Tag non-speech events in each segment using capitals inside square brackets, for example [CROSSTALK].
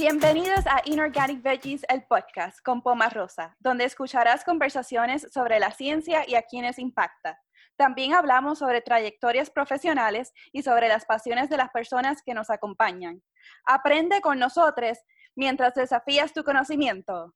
Bienvenidos a Inorganic Veggies, el podcast con Poma Rosa, donde escucharás conversaciones sobre la ciencia y a quienes impacta. También hablamos sobre trayectorias profesionales y sobre las pasiones de las personas que nos acompañan. Aprende con nosotros mientras desafías tu conocimiento.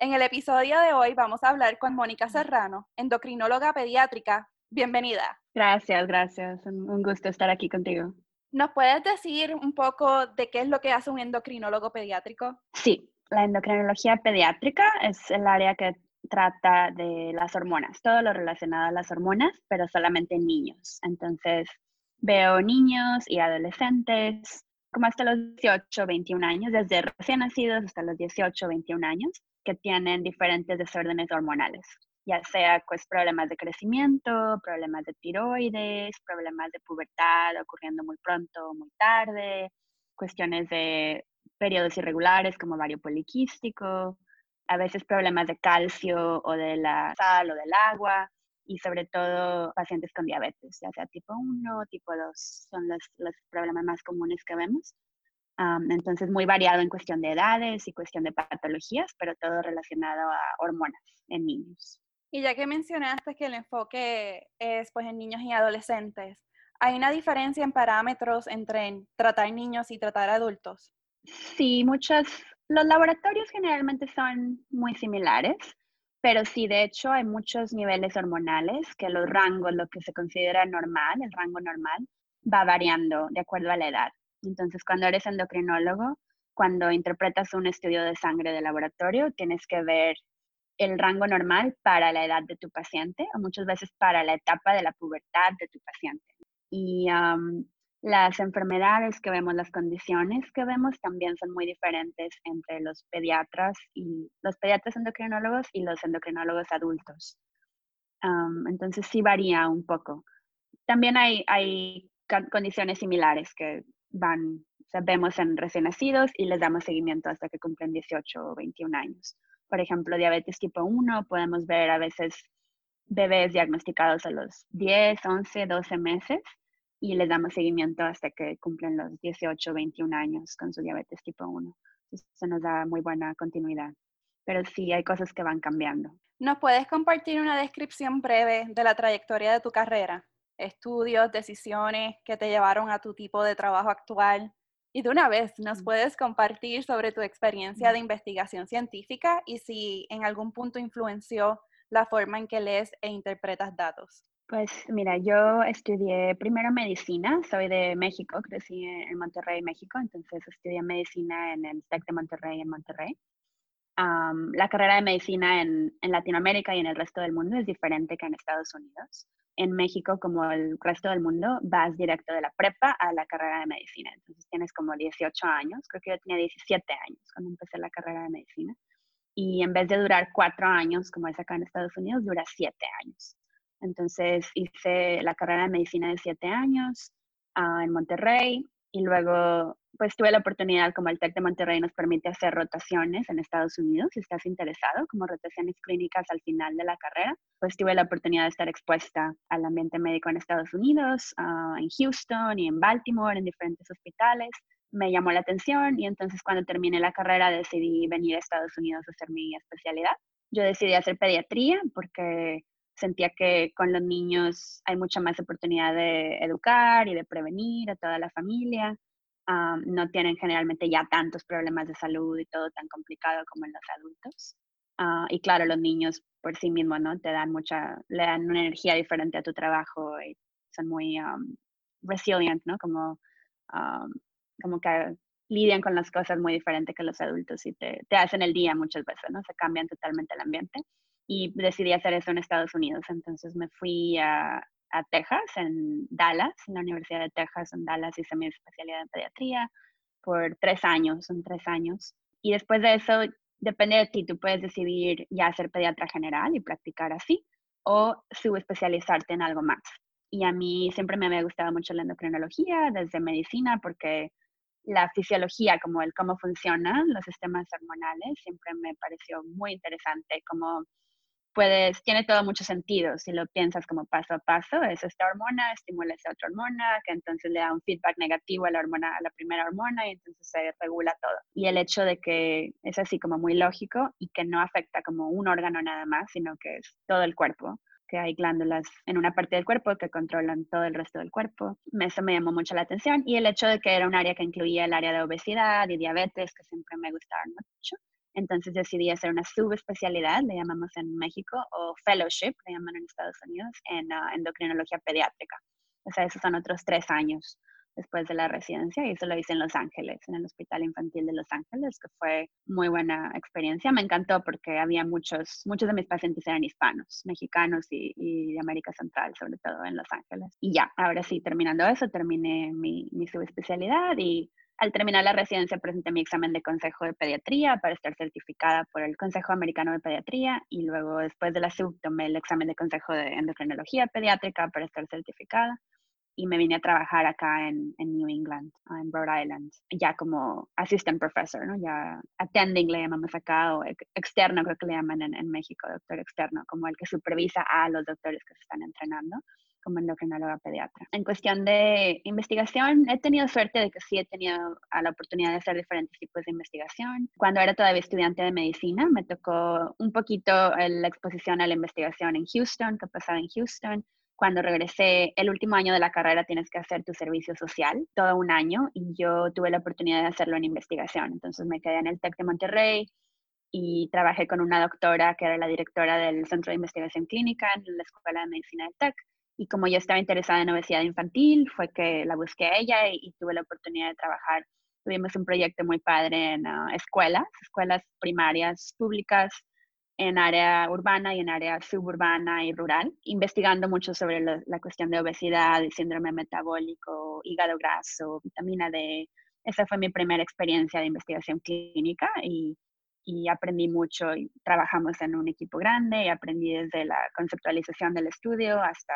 En el episodio de hoy vamos a hablar con Mónica Serrano, endocrinóloga pediátrica. Bienvenida. Gracias, gracias. Un gusto estar aquí contigo. ¿Nos puedes decir un poco de qué es lo que hace un endocrinólogo pediátrico? Sí, la endocrinología pediátrica es el área que trata de las hormonas, todo lo relacionado a las hormonas, pero solamente en niños. Entonces, veo niños y adolescentes como hasta los 18, 21 años, desde recién nacidos hasta los 18, 21 años, que tienen diferentes desórdenes hormonales, ya sea pues problemas de crecimiento, problemas de tiroides, problemas de pubertad ocurriendo muy pronto o muy tarde, cuestiones de periodos irregulares como vario poliquístico, a veces problemas de calcio o de la sal o del agua y sobre todo pacientes con diabetes, ya sea tipo 1 tipo 2, son los, los problemas más comunes que vemos. entonces, muy variado en cuestión de edades y cuestión de patologías, pero todo relacionado a hormonas en niños. Y ya que mencionaste que el enfoque es pues, en niños y adolescentes, ¿hay una diferencia en parámetros entre tratar niños y tratar adultos? Sí, muchas, los laboratorios generalmente son muy similares, pero sí, de hecho, hay muchos niveles hormonales que los rangos, lo que se considera normal, el rango normal, va variando de acuerdo a la edad. Entonces, cuando eres endocrinólogo, cuando interpretas un estudio de sangre de laboratorio, tienes que ver el rango normal para la edad de tu paciente o muchas veces para la etapa de la pubertad de tu paciente. Y las enfermedades que vemos, las condiciones que vemos también son muy diferentes entre los pediatras y los pediatras endocrinólogos y los endocrinólogos adultos. entonces sí varía un poco. También hay, hay condiciones similares que van, o vemos en recién nacidos y les damos seguimiento hasta que cumplen 18 o 21 años. Por ejemplo, diabetes tipo 1, podemos ver a veces bebés diagnosticados a los 10, 11, 12 meses y les damos seguimiento hasta que cumplen los 18, 21 años con su diabetes tipo 1. Eso nos da muy buena continuidad. Pero sí, hay cosas que van cambiando. ¿Nos puedes compartir una descripción breve de la trayectoria de tu carrera? Estudios, decisiones que te llevaron a tu tipo de trabajo actual. Y de una vez, ¿nos puedes compartir sobre tu experiencia de investigación científica y si en algún punto influenció la forma en que lees e interpretas datos? Pues mira, yo estudié primero medicina, soy de México, crecí en Monterrey, México, entonces estudié medicina en el TEC de Monterrey, en Monterrey. la carrera de medicina en, en, Latinoamérica y en el resto del mundo es diferente que en Estados Unidos. En México, como el resto del mundo, vas directo de la prepa a la carrera de medicina. Entonces tienes como 18 años, creo que yo tenía 17 años cuando empecé la carrera de medicina. Y en vez de durar cuatro años, como es acá en Estados Unidos, dura siete años. Entonces hice la carrera de medicina de siete años ah, en Monterrey y luego pues tuve la oportunidad, como el TEC de Monterrey nos permite hacer rotaciones en Estados Unidos, si estás interesado, como rotaciones clínicas al final de la carrera, pues tuve la oportunidad de estar expuesta al ambiente médico en Estados Unidos, ah, en Houston y en Baltimore, en diferentes hospitales. Me llamó la atención y entonces cuando terminé la carrera decidí venir a Estados Unidos a hacer mi especialidad. Yo decidí hacer pediatría porque sentía que con los niños hay mucha más oportunidad de educar y de prevenir a toda la familia. No tienen generalmente ya tantos problemas de salud y todo tan complicado como en los adultos. Ah, y claro, los niños por sí mismos, ¿no? Te dan mucha, le dan una energía diferente a tu trabajo y son muy resilient, ¿no? Como, como que lidian con las cosas muy diferente que los adultos y te, te hacen el día muchas veces, ¿no? Se cambian totalmente el ambiente y decidí hacer eso en Estados Unidos. Entonces me fui a, a Texas, en Dallas, en la Universidad de Texas, en Dallas, hice mi especialidad en pediatría por tres años, son tres años. Y después de eso, depende de ti, tú puedes decidir ya ser pediatra general y practicar así, o subespecializarte en algo más. Y a mí siempre me había gustado mucho la endocrinología, desde medicina, porque la fisiología, como el cómo funcionan los sistemas hormonales, siempre me pareció muy interesante, como puedes, tiene todo mucho sentido si lo piensas como paso a paso, es esta hormona, estimula esa otra hormona, que entonces le da un feedback negativo a la hormona, a la primera hormona y entonces se regula todo. Y el hecho de que es así como muy lógico y que no afecta como un órgano nada más, sino que es todo el cuerpo que hay glándulas en una parte del cuerpo que controlan todo el resto del cuerpo. Eso me llamó mucho la atención y el hecho de que era un área que incluía el área de obesidad y diabetes, que siempre me gustaron mucho. Entonces decidí hacer una subespecialidad, le llamamos en México, o fellowship, le llaman en Estados Unidos, en ah, endocrinología pediátrica. O sea, esos son otros tres años después de la residencia y eso lo hice en Los Ángeles, en el Hospital Infantil de Los Ángeles, que fue muy buena experiencia. Me encantó porque había muchos, muchos de mis pacientes eran hispanos, mexicanos y, de América Central, sobre todo en Los Ángeles. Y ya, ahora sí, terminando eso, terminé mi, mi subespecialidad y al terminar la residencia presenté mi examen de consejo de pediatría para estar certificada por el Consejo Americano de Pediatría y luego después de la sub tomé el examen de consejo de endocrinología pediátrica para estar certificada y me vine a trabajar acá en, New England, en Rhode Island, ya como assistant professor, ¿no? Ya attending le llamamos acá, o externo creo que le llaman en, en México, doctor externo, como el que supervisa a los doctores que se están entrenando como endocrinóloga pediatra. En cuestión de investigación, he tenido suerte de que sí he tenido la oportunidad de hacer diferentes tipos de investigación. Cuando era todavía estudiante de medicina, me tocó un poquito la exposición a la investigación en Houston, que pasaba en Houston. Cuando regresé, el último año de la carrera tienes que hacer tu servicio social, todo un año, y yo tuve la oportunidad de hacerlo en investigación. Entonces me quedé en el TEC de Monterrey, y trabajé con una doctora que era la directora del Centro de Investigación Clínica en la Escuela de Medicina del TEC y como yo estaba interesada en obesidad infantil, fue que la busqué a ella y, tuve la oportunidad de trabajar. Tuvimos un proyecto muy padre en ah, escuelas, escuelas primarias públicas en área urbana y en área suburbana y rural, investigando mucho sobre la cuestión de obesidad, síndrome metabólico, hígado graso, vitamina D. Esa fue mi primera experiencia de investigación clínica y y aprendí mucho y trabajamos en un equipo grande y aprendí desde la conceptualización del estudio hasta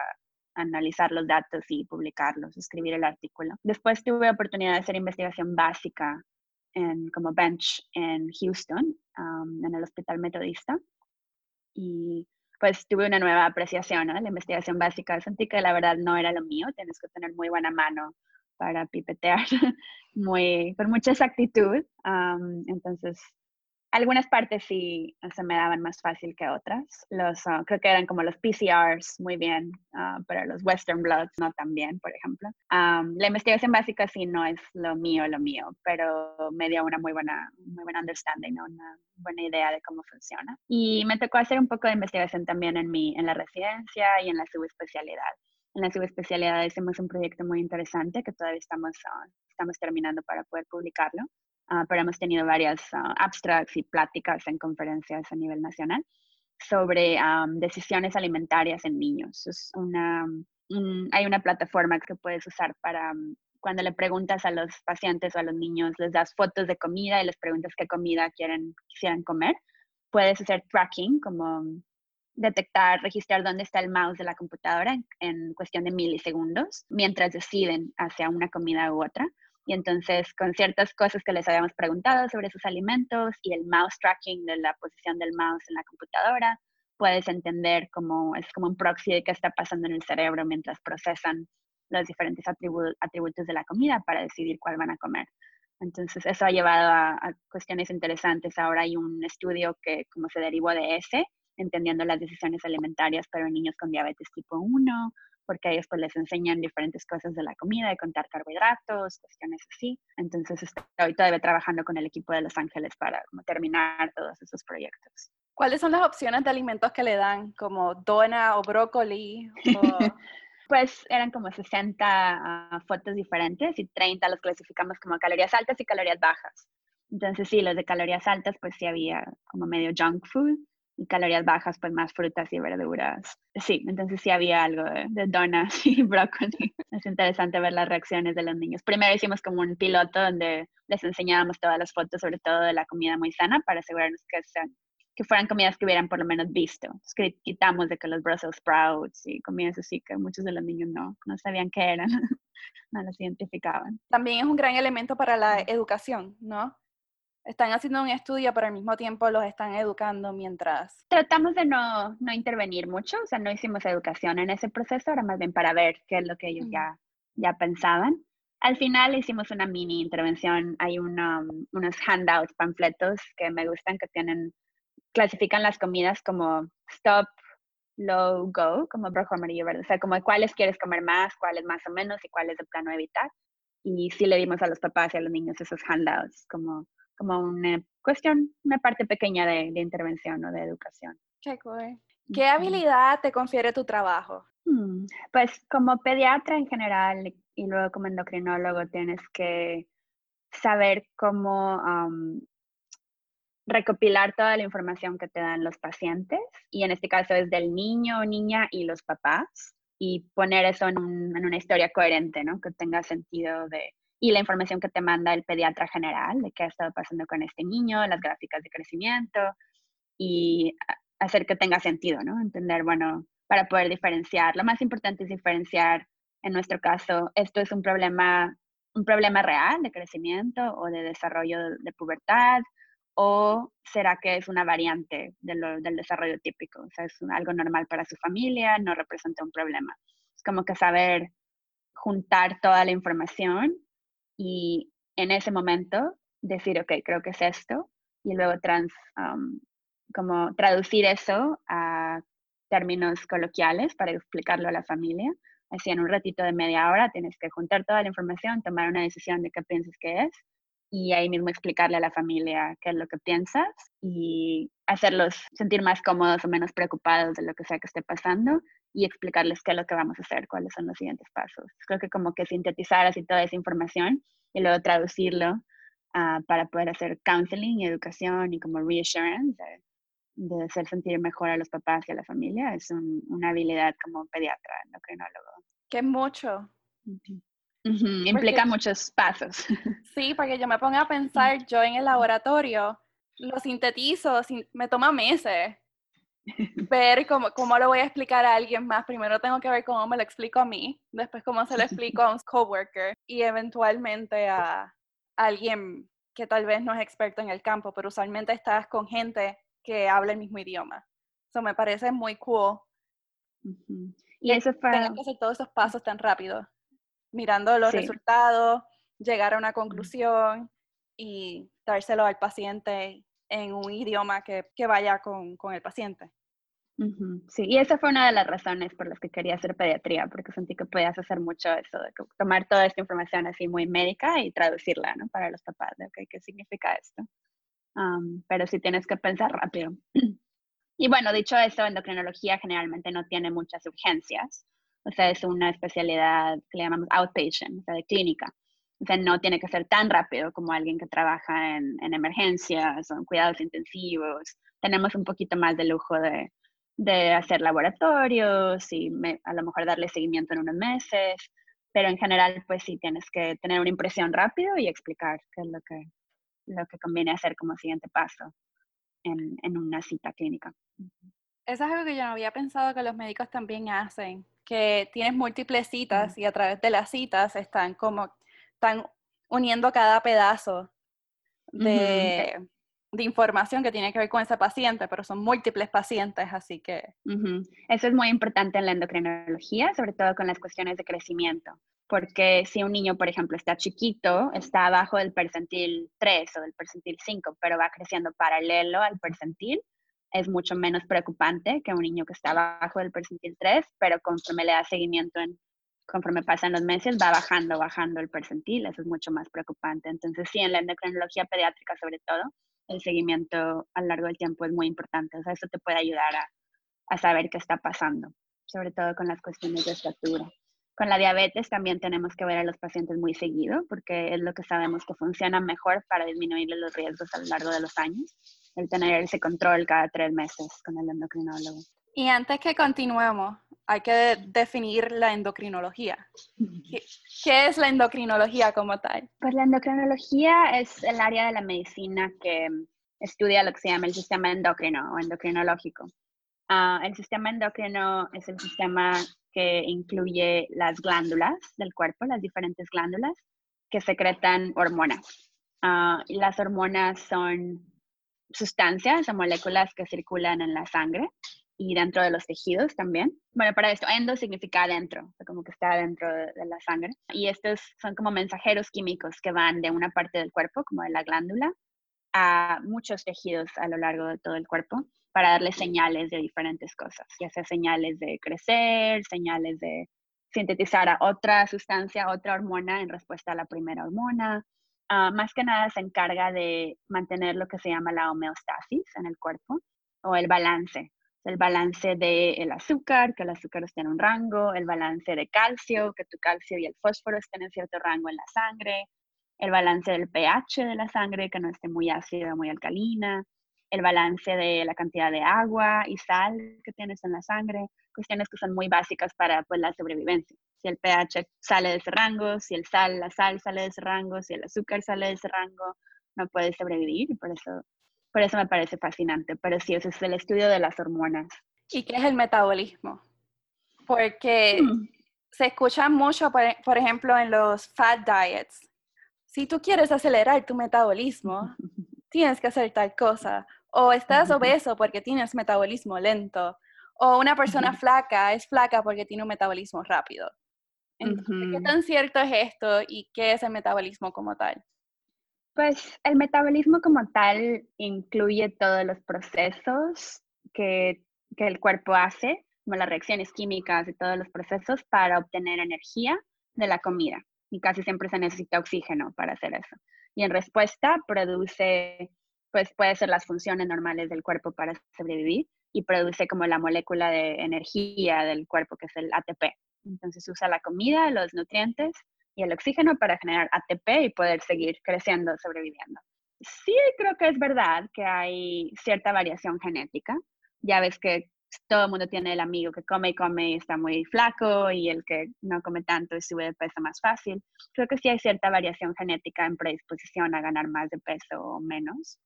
analizar los datos y publicarlos, escribir el artículo. Después tuve oportunidad de hacer investigación básica en, como bench en Houston, um, en el Hospital Metodista. Y pues tuve una nueva apreciación, ¿no? La investigación básica. Sentí que la verdad no era lo mío, tienes que tener muy buena mano para pipetear [LAUGHS] muy, con mucha exactitud. Um, entonces algunas partes sí se me daban más fácil que otras. Los, ah, creo que eran como los PCRs muy bien, uh, pero los Western Bloods no tan bien, por ejemplo. la investigación básica sí no es lo mío, lo mío, pero me dio una muy buena, muy buena understanding, una buena idea de cómo funciona. Y me tocó hacer un poco de investigación también en, mi, en la residencia y en la subespecialidad. En la subespecialidad hicimos un proyecto muy interesante que todavía estamos, ah, estamos terminando para poder publicarlo Ah, pero hemos tenido varias uh, abstracts y pláticas en conferencias a nivel nacional sobre decisiones alimentarias en niños. Es una, hay una plataforma que puedes usar para cuando le preguntas a los pacientes o a los niños, les das fotos de comida y les preguntas qué comida quieren, quisieran comer. Puedes hacer tracking, como detectar, registrar dónde está el mouse de la computadora en cuestión de milisegundos, mientras deciden hacia una comida u otra. Y entonces, con ciertas cosas que les habíamos preguntado sobre sus alimentos y el mouse tracking de la posición del mouse en la computadora, puedes entender cómo es como un proxy de qué está pasando en el cerebro mientras procesan los diferentes atributos de la comida para decidir cuál van a comer. Entonces, eso ha llevado a, a, cuestiones interesantes. Ahora hay un estudio que como se derivó de ese, entendiendo las decisiones alimentarias, pero en niños con diabetes tipo 1, porque ellos pues les enseñan diferentes cosas de la comida, de contar carbohidratos, cuestiones así. Entonces estoy todavía trabajando con el equipo de Los Ángeles para terminar todos esos proyectos. ¿Cuáles son las opciones de alimentos que le dan, como dona o brócoli? [LAUGHS] pues eran como 60 ah, fotos diferentes y 30 los clasificamos como calorías altas y calorías bajas. Entonces sí, los de calorías altas pues sí había como medio junk food y calorías bajas, pues más frutas y verduras. Sí, entonces sí había algo de, donas [LAUGHS] y brócoli. Es interesante ver las reacciones de los niños. Primero hicimos como un piloto donde les enseñábamos todas las fotos, sobre todo de la comida muy sana, para asegurarnos que, sean, que fueran comidas que hubieran por lo menos visto. que quitamos de que los Brussels sprouts y comidas así que muchos de los niños no, no sabían qué eran, [LAUGHS] no los identificaban. También es un gran elemento para la educación, ¿no? Están haciendo un estudio, pero al mismo tiempo los están educando mientras. Tratamos de no, no intervenir mucho, o sea, no hicimos educación en ese proceso, era más bien para ver qué es lo que ellos ya, ya pensaban. Al final hicimos una mini intervención, hay unos handouts, panfletos que me gustan, que tienen, clasifican las comidas como stop, low, go, como rojo, amarillo, verde, o sea, como cuáles quieres comer más, cuáles más o menos y cuáles de plano evitar. Y sí le dimos a los papás y a los niños esos handouts, como como una cuestión, una parte pequeña de, intervención o de educación. Qué cool. ¿Qué habilidad te confiere tu trabajo? Mm, pues como pediatra en general y luego como endocrinólogo tienes que saber cómo recopilar toda la información que te dan los pacientes y en este caso es del niño o niña y los papás y poner eso en, en una historia coherente, ¿no? Que tenga sentido de, y la información que te manda el pediatra general de qué ha estado pasando con este niño, las gráficas de crecimiento y hacer que tenga sentido, ¿no? Entender, bueno, para poder diferenciar. Lo más importante es diferenciar, en nuestro caso, esto es un problema, un problema real de crecimiento o de desarrollo de pubertad, o será que es una variante del desarrollo típico, o sea, es algo normal para su familia, no representa un problema. Es como que saber juntar toda la información y en ese momento decir, ok, creo que es esto, y luego trans, como traducir eso a términos coloquiales para explicarlo a la familia. Así en un ratito de media hora tienes que juntar toda la información, tomar una decisión de qué piensas que es y ahí mismo explicarle a la familia qué es lo que piensas y hacerlos sentir más cómodos o menos preocupados de lo que sea que esté pasando y explicarles qué es lo que vamos a hacer, cuáles son los siguientes pasos. Creo que como que sintetizar así toda esa información y luego traducirlo ah, para poder hacer counseling y educación y como reassurance, de, hacer sentir mejor a los papás y a la familia, es una habilidad como pediatra, endocrinólogo. Que mucho. Implica muchos pasos. [LAUGHS] Sí, porque yo me pongo a pensar, yo en el laboratorio lo sintetizo, me toma meses ver cómo, cómo lo voy a explicar a alguien más. Primero tengo que ver cómo me lo explico a mí, después cómo se lo explico a un coworker y eventualmente a alguien que tal vez no es experto en el campo, pero usualmente estás con gente que habla el mismo idioma. Eso me parece muy cool. Y eso fue... Tener que hacer todos esos pasos tan rápido, mirando los resultados, llegar a una conclusión y dárselo al paciente en un idioma que, que vaya con, con el paciente. Sí, y esa fue una de las razones por las que quería hacer pediatría, porque sentí que podías hacer mucho eso, de tomar toda esta información así muy médica y traducirla, ¿no? Para los papás, de okay, qué significa esto. pero sí tienes que pensar rápido. [CLEARS THROAT] y bueno, dicho eso, endocrinología generalmente no tiene muchas urgencias, o sea, es una especialidad que le llamamos outpatient, o sea, de clínica. O sea, no tiene que ser tan rápido como alguien que trabaja en, en emergencias o en cuidados intensivos. Tenemos un poquito más de lujo de, de hacer laboratorios y a lo mejor darle seguimiento en unos meses, pero en general pues sí tienes que tener una impresión rápido y explicar qué es lo que, lo que conviene hacer como siguiente paso en, en una cita clínica. Eso es algo que yo no había pensado que los médicos también hacen, que tienes múltiples citas y a través de las citas están como, están uniendo cada pedazo de, de información que tiene que ver con ese paciente, pero son múltiples pacientes, así que... Eso es muy importante en la endocrinología, sobre todo con las cuestiones de crecimiento, porque si un niño, por ejemplo, está chiquito, está abajo del percentil 3 o del percentil 5, pero va creciendo paralelo al percentil, es mucho menos preocupante que un niño que está abajo del percentil 3, pero conforme le da seguimiento en conforme pasan los meses, va bajando, bajando el percentil, eso es mucho más preocupante. Entonces, sí, en la endocrinología pediátrica sobre todo, el seguimiento a lo largo del tiempo es muy importante. O sea, eso te puede ayudar a, a saber qué está pasando, sobre todo con las cuestiones de estatura. Con la diabetes también tenemos que ver a los pacientes muy seguido, porque es lo que sabemos que funciona mejor para disminuir los riesgos a lo largo de los años, el tener ese control cada tres meses con el endocrinólogo. Y antes que continuemos, hay que definir la endocrinología. ¿Qué, es la endocrinología como tal? Pues la endocrinología es el área de la medicina que estudia lo que se llama el sistema endocrino o endocrinológico. Ah, el sistema endocrino es el sistema que incluye las glándulas del cuerpo, las diferentes glándulas que secretan hormonas. Ah, las hormonas son sustancias o moléculas que circulan en la sangre y dentro de los tejidos también. Bueno, para esto, endo significa dentro, como que está dentro de, la sangre. Y estos son como mensajeros químicos que van de una parte del cuerpo, como de la glándula, a muchos tejidos a lo largo de todo el cuerpo para darle señales de diferentes cosas, ya sea señales de crecer, señales de sintetizar a otra sustancia, otra hormona en respuesta a la primera hormona. Ah, más que nada se encarga de mantener lo que se llama la homeostasis en el cuerpo o el balance. El balance del azúcar, que el azúcar esté en un rango, el balance de calcio, que tu calcio y el fósforo estén en cierto rango en la sangre, el balance del pH de la sangre, que no esté muy ácida muy alcalina, el balance de la cantidad de agua y sal que tienes en la sangre, cuestiones que son muy básicas para pues, la sobrevivencia. Si el pH sale de ese rango, si el sal, la sal sale de ese rango, si el azúcar sale de ese rango, no puedes sobrevivir y por eso, por eso me parece fascinante. Pero sí, ese es el estudio de las hormonas. ¿Y qué es el metabolismo? Porque hmm. se escucha mucho, por, por ejemplo, en los fat diets. Si tú quieres acelerar tu metabolismo, [LAUGHS] tienes que hacer tal cosa. O estás [LAUGHS] obeso porque tienes metabolismo lento. O una persona flaca es flaca porque tiene un metabolismo rápido. Entonces, ¿qué tan cierto es esto y qué es el metabolismo como tal? Pues el metabolismo como tal incluye todos los procesos que, que el cuerpo hace, como las reacciones químicas y todos los procesos para obtener energía de la comida. Y casi siempre se necesita oxígeno para hacer eso. Y en respuesta produce, pues puede ser las funciones normales del cuerpo para sobrevivir y produce como la molécula de energía del cuerpo, que es el ATP. Entonces usa la comida, los nutrientes y el oxígeno para generar ATP y poder seguir creciendo, sobreviviendo. Sí, creo que es verdad que hay cierta variación genética. Ya ves que todo el mundo tiene el amigo que come y come y está muy flaco y el que no come tanto y sube de peso más fácil. Creo que sí hay cierta variación genética en predisposición a ganar más de peso o menos.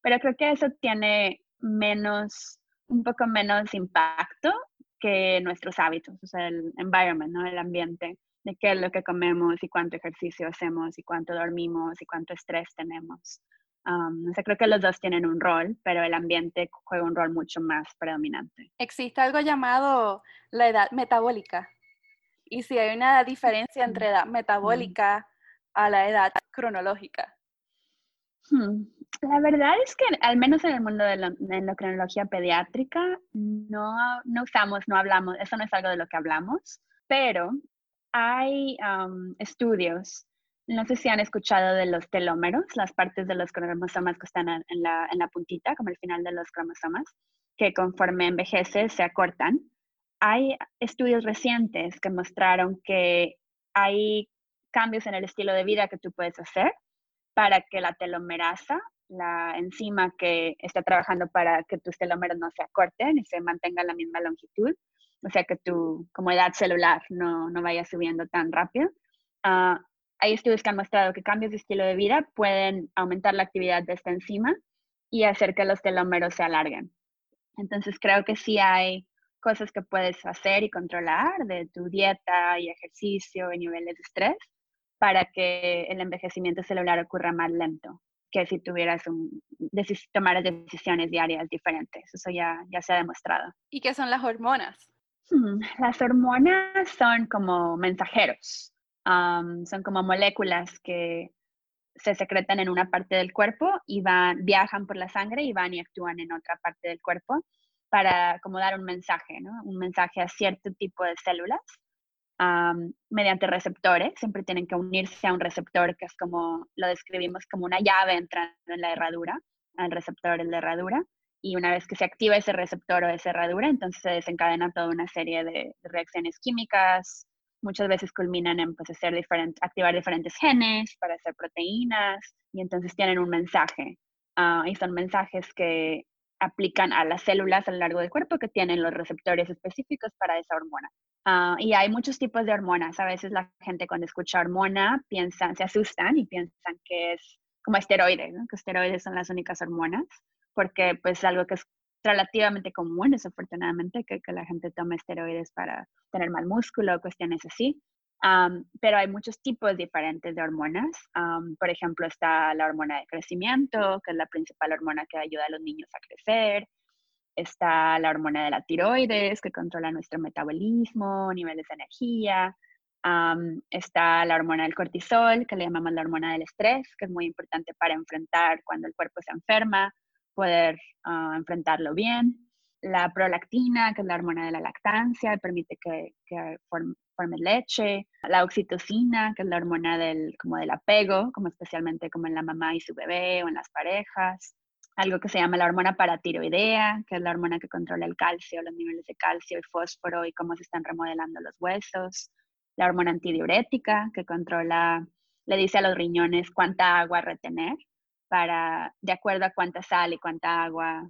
Pero creo que eso tiene menos un poco menos impacto que nuestros hábitos, o sea, el environment, ¿no? El ambiente, de qué es lo que comemos y cuánto ejercicio hacemos y cuánto dormimos y cuánto estrés tenemos. Um, o sea, creo que los dos tienen un rol, pero el ambiente juega un rol mucho más predominante. Existe algo llamado la edad metabólica. Y si hay una diferencia entre edad metabólica a la edad cronológica. Hmm. La verdad es que al menos en el mundo de la endocrinología pediátrica no, no usamos, no hablamos, eso no es algo de lo que hablamos, pero hay estudios, no sé si han escuchado de los telómeros, las partes de los cromosomas que están en la, puntita, como el final de los cromosomas, que conforme envejece se acortan. Hay estudios recientes que mostraron que hay cambios en el estilo de vida que tú puedes hacer para que la telomerasa la enzima que está trabajando para que tus telómeros no se acorten y se mantenga la misma longitud, o sea que tu como edad celular no, no vaya subiendo tan rápido. Ah, hay estudios que han mostrado que cambios de estilo de vida pueden aumentar la actividad de esta enzima y hacer que los telómeros se alarguen. Entonces creo que sí hay cosas que puedes hacer y controlar de tu dieta y ejercicio y niveles de estrés para que el envejecimiento celular ocurra más lento que si tuvieras un, tomar decisiones diarias diferentes. Eso ya, ya se ha demostrado. ¿Y qué son las hormonas? Las hormonas son como mensajeros, son como moléculas que se secretan en una parte del cuerpo y van, viajan por la sangre y van y actúan en otra parte del cuerpo para como dar un mensaje. Un mensaje a cierto tipo de células mediante receptores, siempre tienen que unirse a un receptor que es como, lo describimos como una llave entrando en la herradura, al receptor en la herradura, y una vez que se activa ese receptor o esa herradura, entonces se desencadena toda una serie de, reacciones químicas, muchas veces culminan en pues, hacer activar diferentes genes para hacer proteínas, y entonces tienen un mensaje, ah, y son mensajes que aplican a las células a lo largo del cuerpo que tienen los receptores específicos para esa hormona. Ah, y hay muchos tipos de hormonas. A veces la gente cuando escucha hormona piensan, se asustan y piensan que es como esteroides, que esteroides son las únicas hormonas, porque pues algo que es relativamente común, desafortunadamente, que, que la gente tome esteroides para tener mal músculo, cuestiones así. pero hay muchos tipos diferentes de hormonas. por ejemplo, está la hormona de crecimiento, que es la principal hormona que ayuda a los niños a crecer. Está la hormona de la tiroides, que controla nuestro metabolismo, niveles de energía. está la hormona del cortisol, que le llamamos la hormona del estrés, que es muy importante para enfrentar cuando el cuerpo se enferma, poder ah, enfrentarlo bien. La prolactina, que es la hormona de la lactancia, permite que, que forme leche, la oxitocina, que es la hormona del, como del apego, como especialmente como en la mamá y su bebé o en las parejas, algo que se llama la hormona paratiroidea, que es la hormona que controla el calcio, los niveles de calcio y fósforo y cómo se están remodelando los huesos, la hormona antidiurética, que controla, le dice a los riñones cuánta agua retener para, de acuerdo a cuánta sal y cuánta agua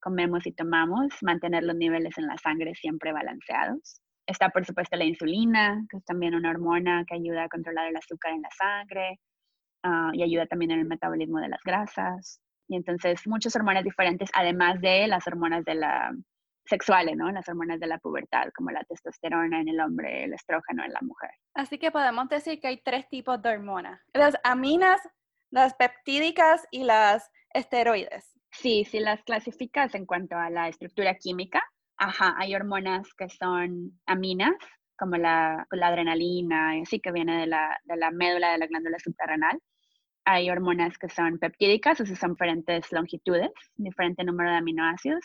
comemos y tomamos, mantener los niveles en la sangre siempre balanceados. Está, por supuesto, la insulina, que es también una hormona que ayuda a controlar el azúcar en la sangre ah, y ayuda también en el metabolismo de las grasas. Y entonces, muchas hormonas diferentes, además de las hormonas de la sexuales, ¿no? Las hormonas de la pubertad, como la testosterona en el hombre, el estrógeno en la mujer. Así que podemos decir que hay tres tipos de hormonas. Las aminas, las peptídicas y las esteroides. Sí, si las clasificas en cuanto a la estructura química, Ajá, hay hormonas que son aminas, como la, adrenalina, así que viene de la, de la médula de la glándula suprarrenal. Hay hormonas que son peptídicas, o son diferentes longitudes, diferente número de aminoácidos.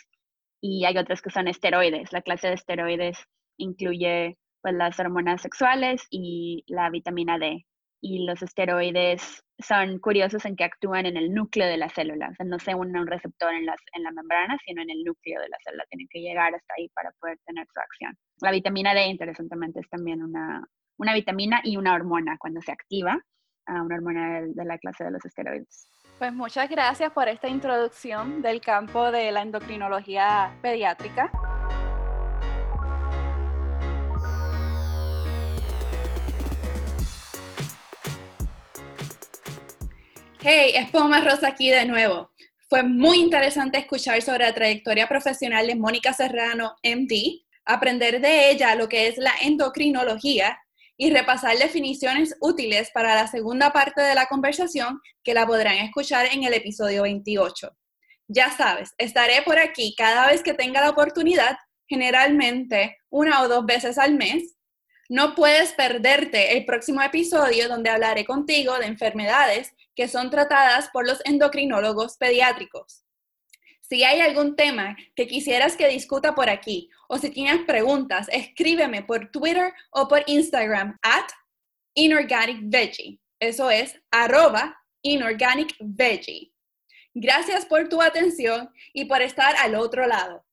Y hay otras que son esteroides. La clase de esteroides incluye pues, las hormonas sexuales y la vitamina D, y los esteroides son curiosos en que actúan en el núcleo de la célula. O sea, no se unen a un receptor en, las, en la membrana, sino en el núcleo de la célula. Tienen que llegar hasta ahí para poder tener su acción. La vitamina D, interesantemente, es también una, una vitamina y una hormona cuando se activa, una hormona de, de la clase de los esteroides. Pues muchas gracias por esta introducción del campo de la endocrinología pediátrica. Hey, es Poma Rosa aquí de nuevo. Fue muy interesante escuchar sobre la trayectoria profesional de Mónica Serrano, MD, aprender de ella lo que es la endocrinología y repasar definiciones útiles para la segunda parte de la conversación que la podrán escuchar en el episodio 28. Ya sabes, estaré por aquí cada vez que tenga la oportunidad, generalmente una o dos veces al mes. No puedes perderte el próximo episodio donde hablaré contigo de enfermedades que son tratadas por los endocrinólogos pediátricos. Si hay algún tema que quisieras que discuta por aquí o si tienes preguntas, escríbeme por Twitter o por Instagram at inorganicveggie. Eso es arroba. Gracias por tu atención y por estar al otro lado.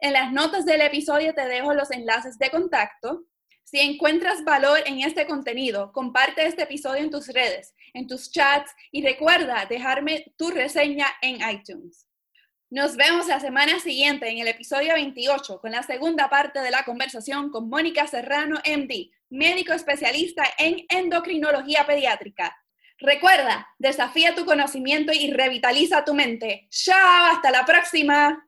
En las notas del episodio te dejo los enlaces de contacto si encuentras valor en este contenido, comparte este episodio en tus redes, en tus chats y recuerda dejarme tu reseña en iTunes. Nos vemos la semana siguiente en el episodio 28 con la segunda parte de la conversación con Mónica Serrano, MD, médico especialista en endocrinología pediátrica. Recuerda, desafía tu conocimiento y revitaliza tu mente. ¡Chao! ¡Hasta la próxima!